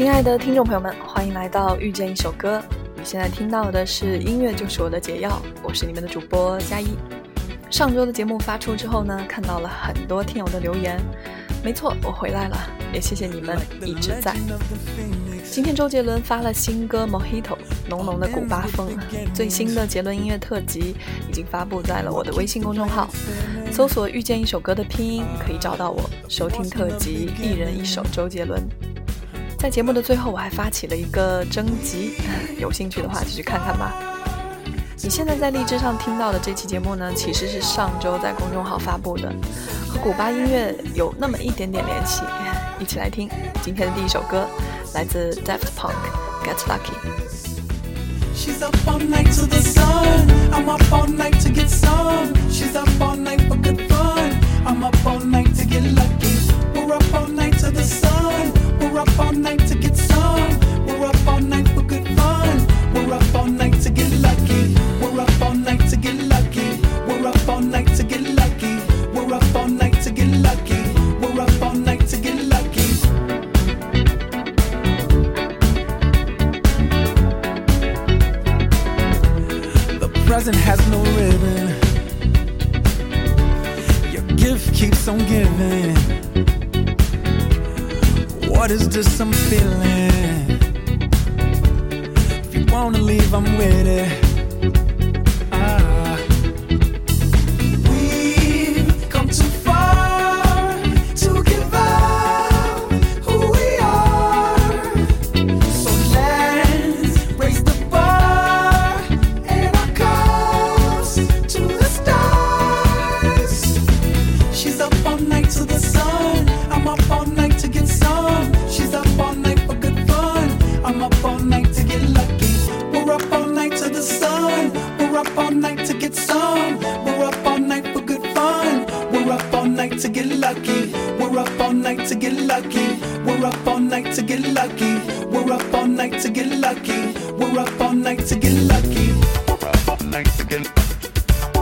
亲爱的听众朋友们，欢迎来到遇见一首歌。你现在听到的是音乐就是我的解药，我是你们的主播佳一。上周的节目发出之后呢，看到了很多听友的留言。没错，我回来了，也谢谢你们一直在。今天周杰伦发了新歌《Mojito》，浓浓的古巴风。最新的杰伦音乐特辑已经发布在了我的微信公众号，搜索“遇见一首歌”的拼音可以找到我，收听特辑，一人一首周杰伦。在节目的最后，我还发起了一个征集，有兴趣的话就去看看吧。你现在在荔枝上听到的这期节目呢，其实是上周在公众号发布的，和古巴音乐有那么一点点联系。一起来听今天的第一首歌，来自 Daft Punk，《Get Lucky》。She's up all night to the sun. I'm up all night to get some. She's up all night for good fun. I'm up all night to get lucky. We're up all night to the sun. Up all night to get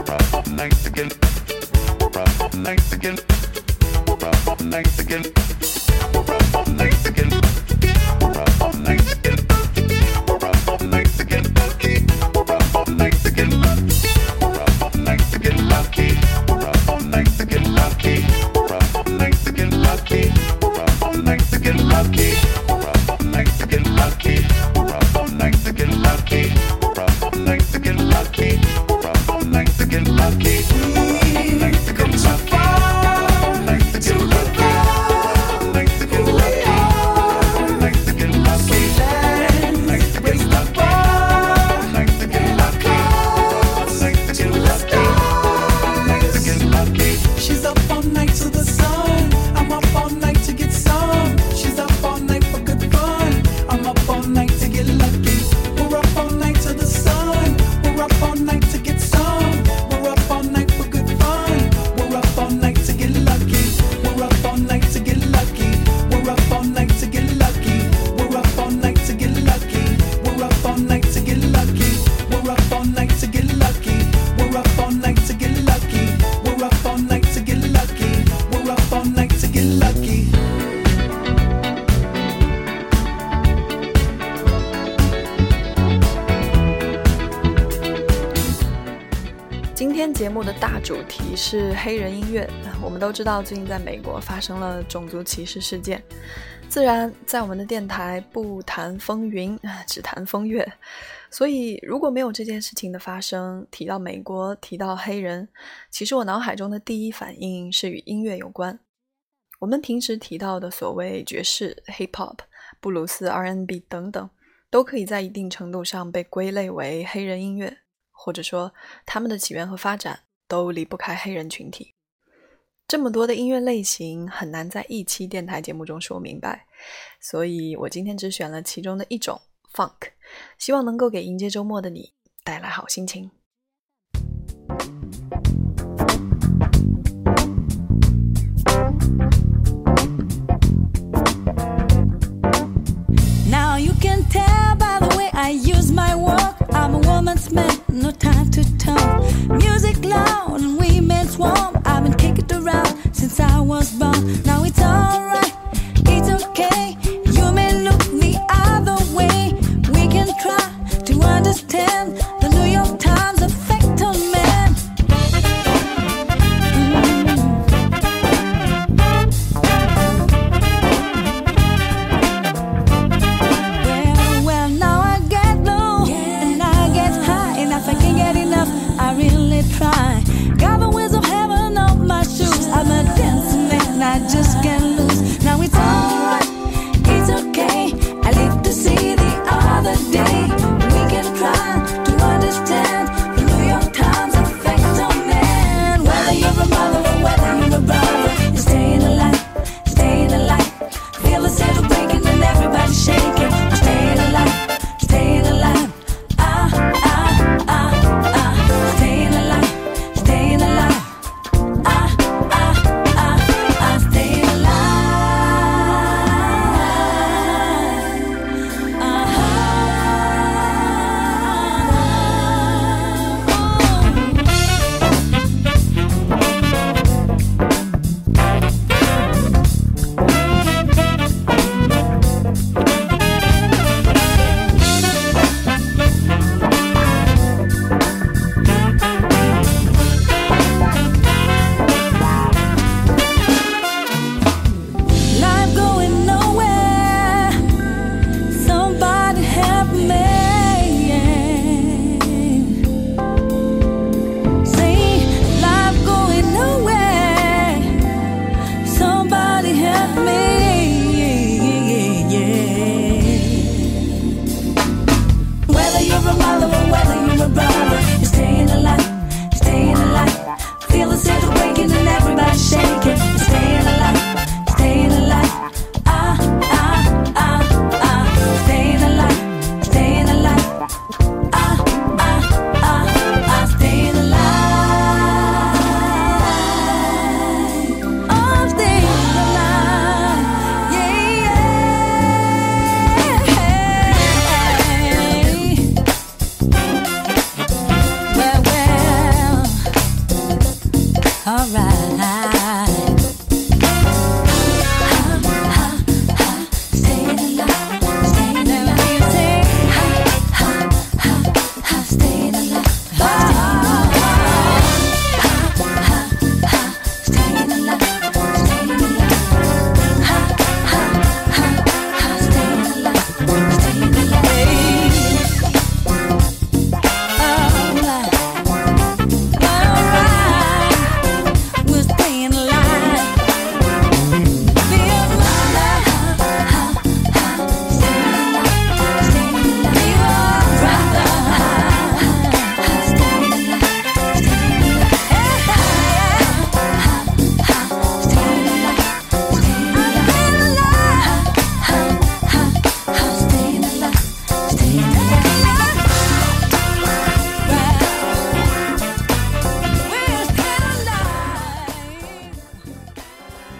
Up Nice again. Up Nice again. Up Nice again. Nice again. Nice again. 目的大主题是黑人音乐。我们都知道，最近在美国发生了种族歧视事件。自然，在我们的电台不谈风云，只谈风月。所以，如果没有这件事情的发生，提到美国，提到黑人，其实我脑海中的第一反应是与音乐有关。我们平时提到的所谓爵士、hip hop、布鲁斯、R&B 等等，都可以在一定程度上被归类为黑人音乐。或者说，他们的起源和发展都离不开黑人群体。这么多的音乐类型很难在一期电台节目中说明白，所以我今天只选了其中的一种 funk，希望能够给迎接周末的你带来好心情。try.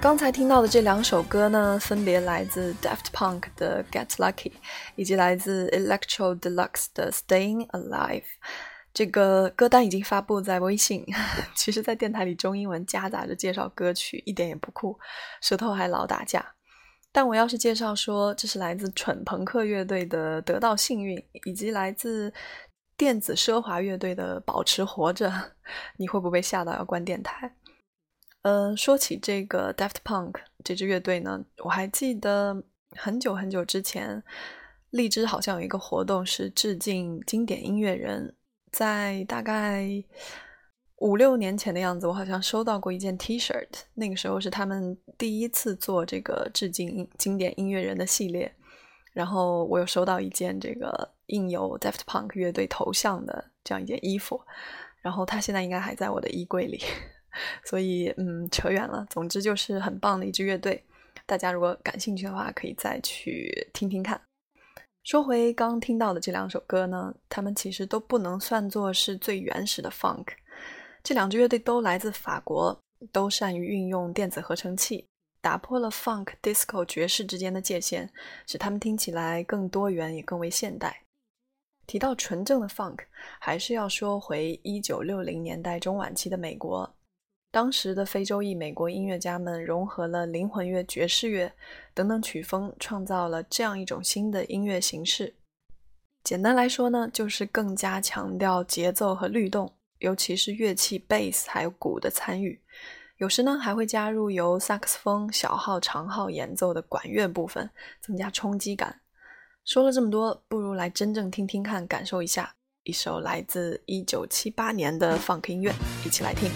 刚才听到的这两首歌呢，分别来自 Daft Punk 的《Get Lucky》，以及来自 Electro Deluxe 的《Staying Alive》。这个歌单已经发布在微信。其实，在电台里中英文夹杂着介绍歌曲，一点也不酷，舌头还老打架。但我要是介绍说这是来自蠢朋克乐队的《得到幸运》，以及来自电子奢华乐队的《保持活着》，你会不会被吓到要关电台？呃，说起这个 Daft Punk 这支乐队呢，我还记得很久很久之前，荔枝好像有一个活动是致敬经典音乐人，在大概五六年前的样子，我好像收到过一件 T-shirt，那个时候是他们第一次做这个致敬经典音乐人的系列，然后我有收到一件这个印有 Daft Punk 乐队头像的这样一件衣服，然后它现在应该还在我的衣柜里。所以，嗯，扯远了。总之就是很棒的一支乐队，大家如果感兴趣的话，可以再去听听看。说回刚听到的这两首歌呢，他们其实都不能算作是最原始的 funk。这两支乐队都来自法国，都善于运用电子合成器，打破了 funk、disco、爵士之间的界限，使他们听起来更多元也更为现代。提到纯正的 funk，还是要说回一九六零年代中晚期的美国。当时的非洲裔美国音乐家们融合了灵魂乐、爵士乐等等曲风，创造了这样一种新的音乐形式。简单来说呢，就是更加强调节奏和律动，尤其是乐器贝斯还有鼓的参与。有时呢，还会加入由萨克斯风、小号、长号演奏的管乐部分，增加冲击感。说了这么多，不如来真正听听看，感受一下一首来自1978年的 funk 音乐，一起来听。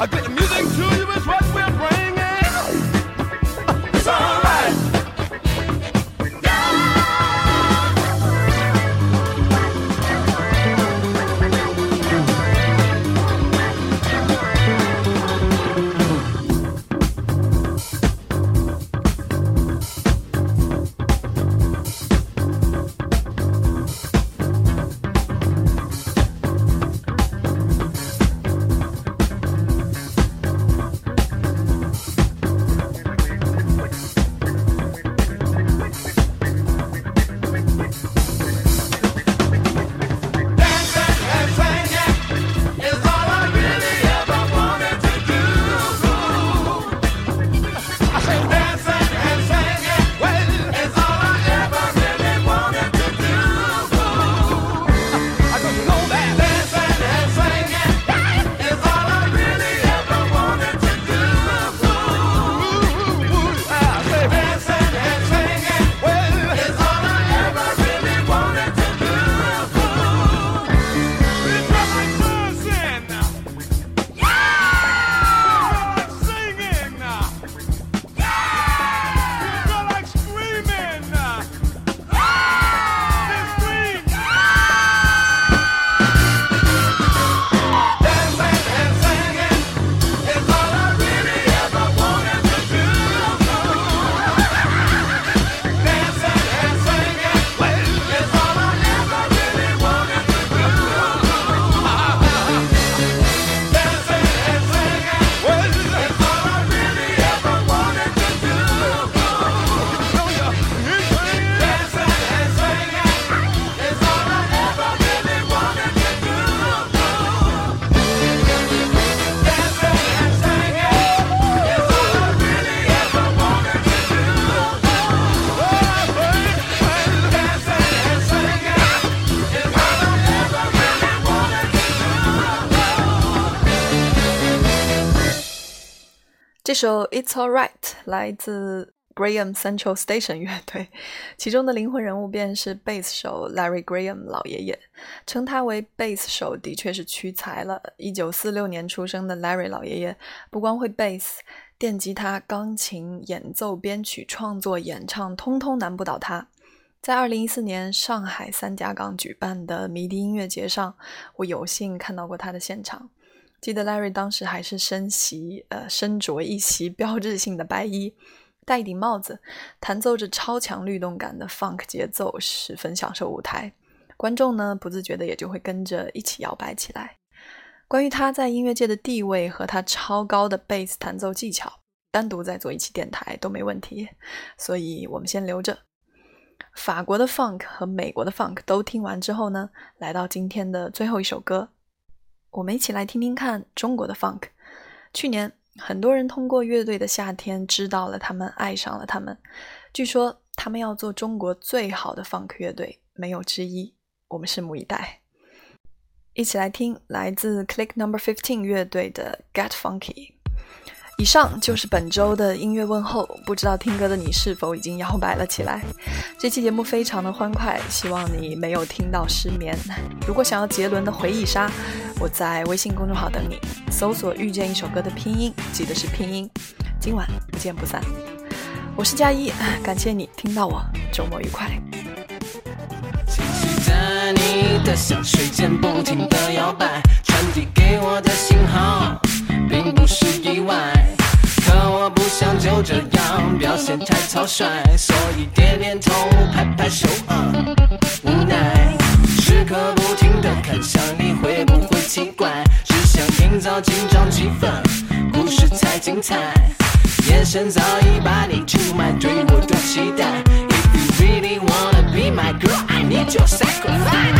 I bit 这首《It's All Right》来自 Graham Central Station 乐队，其中的灵魂人物便是贝斯手 Larry Graham 老爷爷。称他为贝斯手的确是屈才了。一九四六年出生的 Larry 老爷爷，不光会贝斯、电吉他、钢琴演奏、编曲、创作、演唱，通通难不倒他。在二零一四年上海三家港举办的迷笛音乐节上，我有幸看到过他的现场。记得 Larry 当时还是身袭呃身着一袭标志性的白衣，戴一顶帽子，弹奏着超强律动感的 funk 节奏，十分享受舞台。观众呢不自觉的也就会跟着一起摇摆起来。关于他在音乐界的地位和他超高的贝斯弹奏技巧，单独再做一期电台都没问题，所以我们先留着。法国的 funk 和美国的 funk 都听完之后呢，来到今天的最后一首歌，我们一起来听听看中国的 funk。去年很多人通过乐队的夏天知道了他们，爱上了他们。据说他们要做中国最好的 funk 乐队，没有之一。我们拭目以待。一起来听来自 Click Number Fifteen 乐队的《Get Funky》。以上就是本周的音乐问候，不知道听歌的你是否已经摇摆了起来？这期节目非常的欢快，希望你没有听到失眠。如果想要杰伦的回忆杀，我在微信公众号等你，搜索“遇见一首歌”的拼音，记得是拼音。今晚不见不散。我是佳一，感谢你听到我，周末愉快。在你的香水间不停的摇摆，传递给我的信号，并不是意外。可我不想就这样表现太草率，所以点点头，拍拍手，啊，无奈。时刻不停的看向你，会不会奇怪？只想营造紧张气氛，故事才精彩。眼神早已把你出卖，对我的期待。If you really wanna be my girl, I need your sacrifice.